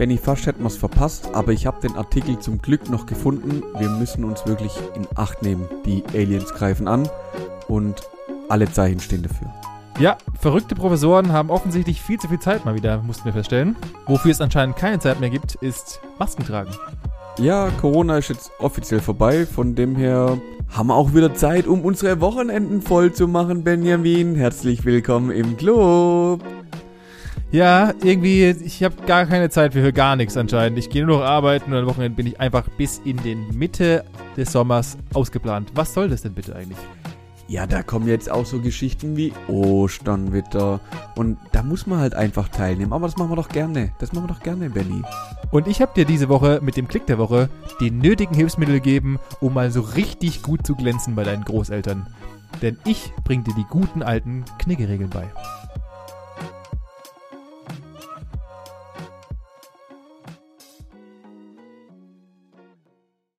Benny, fast hätten wir es verpasst, aber ich habe den Artikel zum Glück noch gefunden. Wir müssen uns wirklich in Acht nehmen. Die Aliens greifen an und alle Zeichen stehen dafür. Ja, verrückte Professoren haben offensichtlich viel zu viel Zeit mal wieder, mussten wir feststellen. Wofür es anscheinend keine Zeit mehr gibt, ist Masken tragen. Ja, Corona ist jetzt offiziell vorbei, von dem her haben wir auch wieder Zeit, um unsere Wochenenden voll zu machen, Benjamin. Herzlich willkommen im Club. Ja, irgendwie, ich habe gar keine Zeit für gar nichts anscheinend. Ich gehe nur noch arbeiten und am Wochenende bin ich einfach bis in den Mitte des Sommers ausgeplant. Was soll das denn bitte eigentlich? Ja, da kommen jetzt auch so Geschichten wie Osternwitter. Und da muss man halt einfach teilnehmen. Aber das machen wir doch gerne. Das machen wir doch gerne, Benny. Und ich habe dir diese Woche mit dem Klick der Woche die nötigen Hilfsmittel gegeben, um mal so richtig gut zu glänzen bei deinen Großeltern. Denn ich bring dir die guten alten Kniggeregeln bei.